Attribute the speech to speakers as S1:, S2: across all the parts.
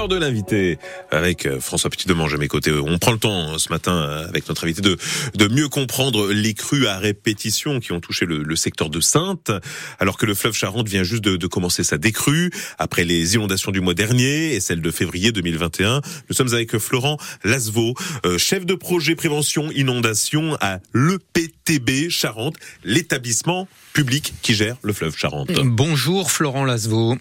S1: l'heure de l'invité avec euh, François Petit-Demange à mes côtés. On prend le temps hein, ce matin euh, avec notre invité de, de mieux comprendre les crues à répétition qui ont touché le, secteur de Sainte, alors que le fleuve Charente vient juste de, de, commencer sa décrue après les inondations du mois dernier et celle de février 2021. Nous sommes avec Florent Lasveau, euh, chef de projet prévention inondation à l'EPTB Charente, l'établissement public qui gère le fleuve Charente.
S2: Bonjour Florent Lasveau.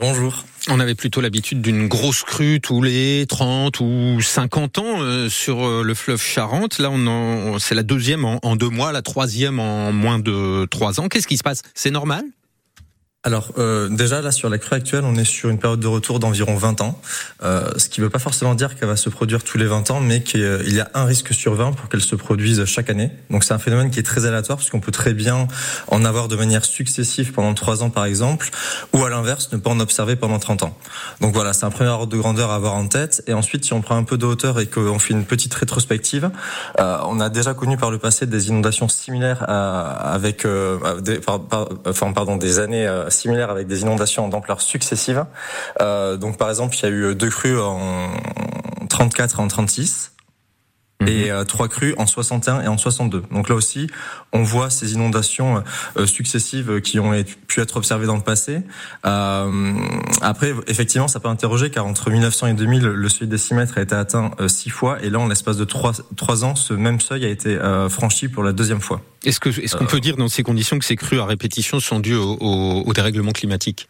S3: Bonjour.
S2: On avait plutôt l'habitude d'une grosse crue tous les 30 ou 50 ans euh, sur euh, le fleuve Charente. Là, on c'est la deuxième en, deux mois, la troisième en moins de trois ans. Qu'est-ce qui se passe? C'est normal?
S3: Alors euh, déjà là sur la crue actuelle, on est sur une période de retour d'environ 20 ans, euh, ce qui ne veut pas forcément dire qu'elle va se produire tous les 20 ans, mais qu'il y a un risque sur 20 pour qu'elle se produise chaque année. Donc c'est un phénomène qui est très aléatoire parce qu'on peut très bien en avoir de manière successive pendant 3 ans par exemple, ou à l'inverse ne pas en observer pendant 30 ans. Donc voilà, c'est un premier ordre de grandeur à avoir en tête. Et ensuite, si on prend un peu de hauteur et qu'on fait une petite rétrospective, euh, on a déjà connu par le passé des inondations similaires à, avec, euh, des, enfin pardon, des années similaires avec des inondations d'ampleur successive. Euh, donc par exemple, il y a eu deux crues en 34 et en 36 et euh, trois crues en 61 et en 62. Donc là aussi, on voit ces inondations euh, successives qui ont pu être observées dans le passé. Euh, après, effectivement, ça peut interroger car entre 1900 et 2000, le seuil décimètre a été atteint euh, six fois et là, en l'espace de trois, trois ans, ce même seuil a été euh, franchi pour la deuxième fois.
S2: Est-ce que est-ce qu'on peut dire dans ces conditions que ces crues à répétition sont dues au, au, au dérèglement climatique?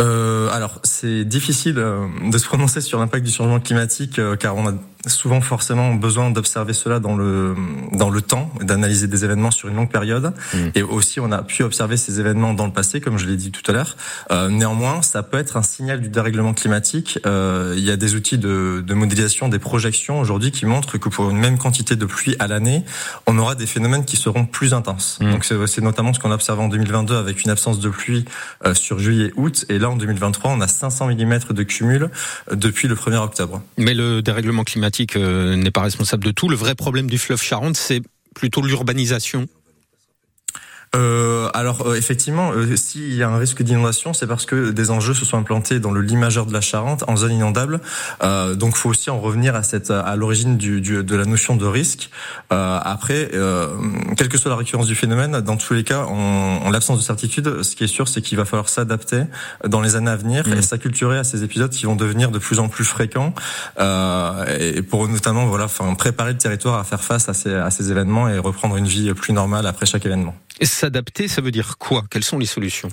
S3: Euh, alors, c'est difficile de se prononcer sur l'impact du changement climatique car on a souvent forcément besoin d'observer cela dans le dans le temps, d'analyser des événements sur une longue période. Mmh. Et aussi, on a pu observer ces événements dans le passé, comme je l'ai dit tout à l'heure. Euh, néanmoins, ça peut être un signal du dérèglement climatique. Euh, il y a des outils de, de modélisation, des projections aujourd'hui qui montrent que pour une même quantité de pluie à l'année, on aura des phénomènes qui seront plus intenses. Mmh. Donc c'est notamment ce qu'on a observé en 2022 avec une absence de pluie euh, sur juillet-août, et là en 2023, on a 500 mm de cumul depuis le 1er octobre.
S2: Mais le dérèglement climatique n'est pas responsable de tout. Le vrai problème du fleuve Charente, c'est plutôt l'urbanisation
S3: euh, alors euh, effectivement, euh, s'il y a un risque d'inondation, c'est parce que des enjeux se sont implantés dans le lit majeur de la Charente, en zone inondable. Euh, donc, faut aussi en revenir à cette à l'origine du, du, de la notion de risque. Euh, après, euh, quelle que soit la récurrence du phénomène, dans tous les cas, en, en l'absence de certitude, ce qui est sûr, c'est qu'il va falloir s'adapter dans les années à venir mmh. et s'acculturer à ces épisodes qui vont devenir de plus en plus fréquents, et pour notamment voilà, enfin préparer le territoire à faire face à ces, à ces événements et reprendre une vie plus normale après chaque événement.
S2: S'adapter, ça veut dire quoi? Quelles sont les solutions?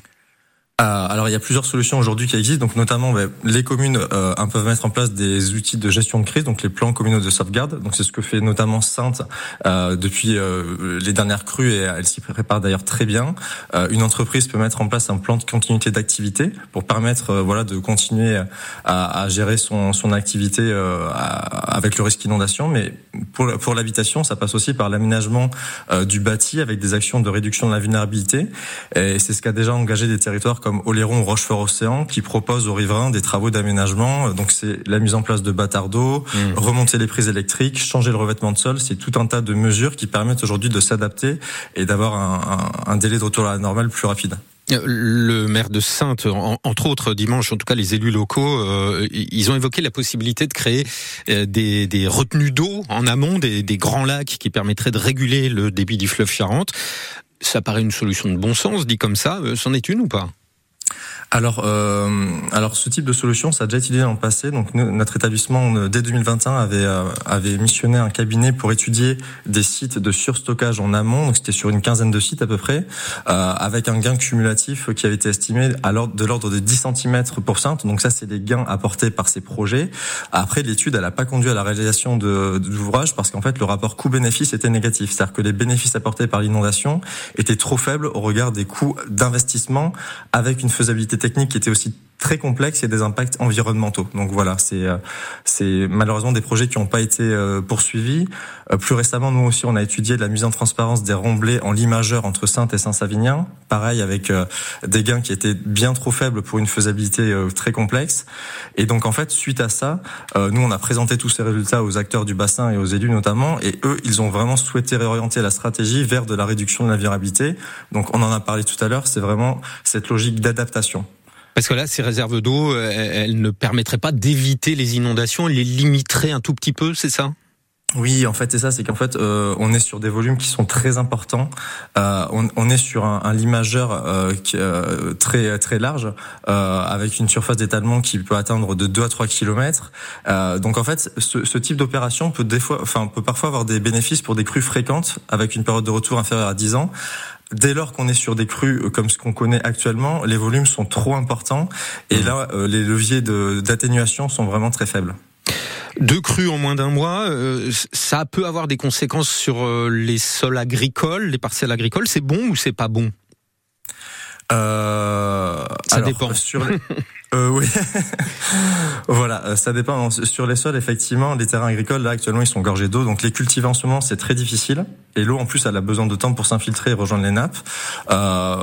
S3: Alors il y a plusieurs solutions aujourd'hui qui existent, donc notamment bah, les communes euh, peuvent mettre en place des outils de gestion de crise, donc les plans communaux de sauvegarde. Donc c'est ce que fait notamment Sainte euh, depuis euh, les dernières crues et elle s'y prépare d'ailleurs très bien. Euh, une entreprise peut mettre en place un plan de continuité d'activité pour permettre euh, voilà de continuer à, à, gérer son, son activité avec le risque d'inondation. Mais pour, pour l'habitation, ça passe aussi par l'aménagement du bâti avec des actions de réduction de la vulnérabilité. Et c'est ce qu'a déjà engagé des territoires comme comme Oléron Rochefort Océan qui propose aux riverains des travaux d'aménagement. Donc c'est la mise en place de bâtards d'eau, mmh. remonter les prises électriques, changer le revêtement de sol. C'est tout un tas de mesures qui permettent aujourd'hui de s'adapter et d'avoir un, un, un délai de retour à la normale plus rapide.
S2: Le maire de Sainte, entre autres dimanche, en tout cas les élus locaux, euh, ils ont évoqué la possibilité de créer euh, des, des retenues d'eau en amont, des, des, grands lacs qui permettraient de réguler le débit du fleuve Charente. Ça paraît une solution de bon sens, dit comme ça. Euh, c'en est une ou pas?
S3: Alors, euh, alors ce type de solution, ça a déjà été utilisé dans le passé. Donc, notre établissement, dès 2021, avait euh, avait missionné un cabinet pour étudier des sites de surstockage en amont. Donc, c'était sur une quinzaine de sites à peu près, euh, avec un gain cumulatif qui avait été estimé à l'ordre de l'ordre de 10 cm pour Sainte. Donc, ça, c'est des gains apportés par ces projets. Après, l'étude, elle n'a pas conduit à la réalisation de, parce qu'en fait, le rapport coût-bénéfice était négatif. C'est-à-dire que les bénéfices apportés par l'inondation étaient trop faibles au regard des coûts d'investissement avec une faisabilité technique qui était aussi très complexe et des impacts environnementaux. Donc voilà, c'est euh, c'est malheureusement des projets qui n'ont pas été euh, poursuivis. Euh, plus récemment, nous aussi, on a étudié la mise en transparence des remblais en lit majeur entre Sainte et Saint-Savinien. Pareil, avec des gains qui étaient bien trop faibles pour une faisabilité très complexe. Et donc en fait, suite à ça, nous on a présenté tous ces résultats aux acteurs du bassin et aux élus notamment, et eux, ils ont vraiment souhaité réorienter la stratégie vers de la réduction de la virabilité. Donc on en a parlé tout à l'heure, c'est vraiment cette logique d'adaptation.
S2: Parce que là, ces réserves d'eau, elles ne permettraient pas d'éviter les inondations, elles les limiteraient un tout petit peu, c'est ça?
S3: Oui, en fait, c'est ça, c'est qu'en fait, euh, on est sur des volumes qui sont très importants. Euh, on, on, est sur un, un limageur euh, qui, euh, très très large, euh, avec une surface d'étalement qui peut atteindre de 2 à 3 km. donc en fait, ce, ce type d'opération peut des fois, enfin, peut parfois avoir des bénéfices pour des crues fréquentes, avec une période de retour inférieure à 10 ans. Dès lors qu'on est sur des crues comme ce qu'on connaît actuellement, les volumes sont trop importants et mmh. là, les leviers d'atténuation sont vraiment très faibles.
S2: Deux crues en moins d'un mois, euh, ça peut avoir des conséquences sur euh, les sols agricoles, les parcelles agricoles. C'est bon ou c'est pas bon?
S3: Euh,
S2: Ça dépend.
S3: Sur Euh, oui, voilà, euh, ça dépend. Sur les sols, effectivement, les terrains agricoles là actuellement ils sont gorgés d'eau, donc les cultiver en ce moment c'est très difficile. Et l'eau en plus elle a besoin de temps pour s'infiltrer et rejoindre les nappes. Euh,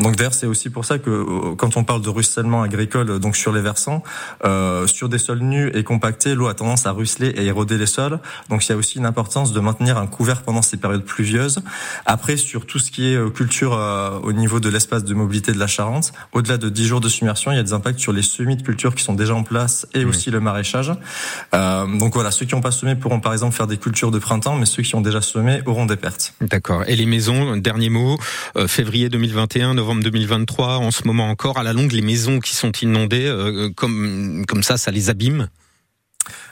S3: donc d'ailleurs c'est aussi pour ça que euh, quand on parle de ruissellement agricole, donc sur les versants, euh, sur des sols nus et compactés, l'eau a tendance à ruisseler et éroder les sols. Donc il y a aussi une importance de maintenir un couvert pendant ces périodes pluvieuses. Après sur tout ce qui est culture au niveau de l'espace de mobilité de la Charente, au-delà de 10 jours de submersion, il y a des impacts sur les semis de culture qui sont déjà en place et aussi le maraîchage. Euh, donc voilà, ceux qui n'ont pas semé pourront par exemple faire des cultures de printemps, mais ceux qui ont déjà semé auront des pertes.
S2: D'accord. Et les maisons, dernier mot, euh, février 2021, novembre 2023, en ce moment encore, à la longue, les maisons qui sont inondées, euh, comme comme ça, ça les abîme?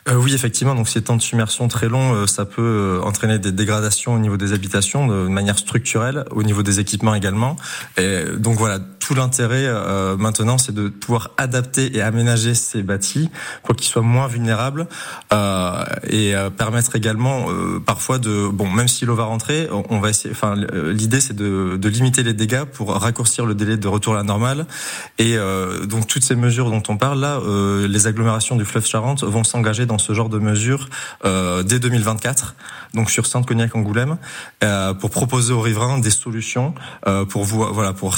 S3: Euh, oui, effectivement. Donc, ces temps de submersion très longs, euh, ça peut euh, entraîner des dégradations au niveau des habitations de manière structurelle, au niveau des équipements également. Et donc voilà, tout l'intérêt maintenant, c'est de pouvoir adapter et aménager ces bâtis pour qu'ils soient moins vulnérables et permettre également parfois de, bon, même si l'eau va rentrer, on va essayer. Enfin, l'idée c'est de, de, limiter les dégâts pour raccourcir le délai de retour à la normale. Et donc toutes ces mesures dont on parle là, les agglomérations du fleuve Charente vont s'engager dans ce genre de mesures euh, dès 2024, donc sur Sainte-Cognac-Angoulême, euh, pour proposer aux riverains des solutions euh, pour vous, voilà, pour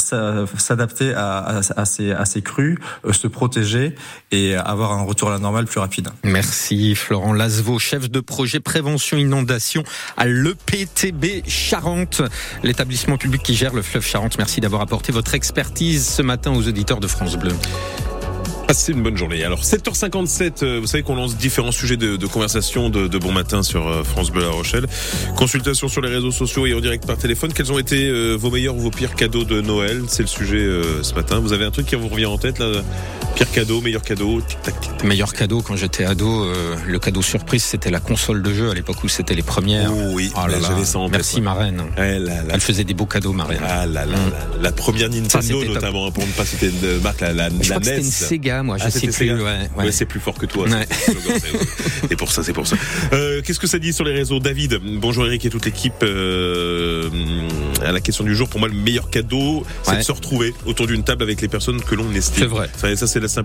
S3: s'adapter à, ces crues, euh, se protéger et avoir un retour à la normale plus rapide.
S2: Merci Florent Lasveau, chef de projet prévention inondation à l'EPTB Charente, l'établissement public qui gère le fleuve Charente. Merci d'avoir apporté votre expertise ce matin aux auditeurs de France Bleu.
S1: Passez une bonne journée. Alors 7h57, euh, vous savez qu'on lance différents sujets de, de conversation de, de, bon matin sur euh, France Bleu La Rochelle. Consultation sur les réseaux sociaux et en direct par téléphone. Quels ont été euh, vos meilleurs ou vos pires cadeaux de Noël? C'est le sujet ce matin. Vous avez un truc qui vous revient en tête là? Pire cadeau, meilleur cadeau, tic tac tic.
S2: Meilleur cadeau quand j'étais ado, le cadeau surprise c'était la console de jeu à l'époque où c'était les premières.
S1: Oh oui, oh j'avais ça en
S2: Merci Marraine.
S1: Eh
S2: Elle faisait des beaux cadeaux Marraine.
S1: Ah là là, mm. la première Nintendo notamment pour ne pas citer une marque la, la,
S2: Je
S1: la
S2: NES. Une Sega moi, je ah, sais plus. Ouais,
S1: ouais. c'est plus fort que toi. Et pour ça, c'est pour ça. Euh, Qu'est-ce que ça dit sur les réseaux, David Bonjour Eric et toute l'équipe. Euh, à la question du jour, pour moi, le meilleur cadeau, c'est de se retrouver autour d'une table avec les personnes que l'on estime.
S2: C'est vrai.
S1: Ça, ça c'est la simple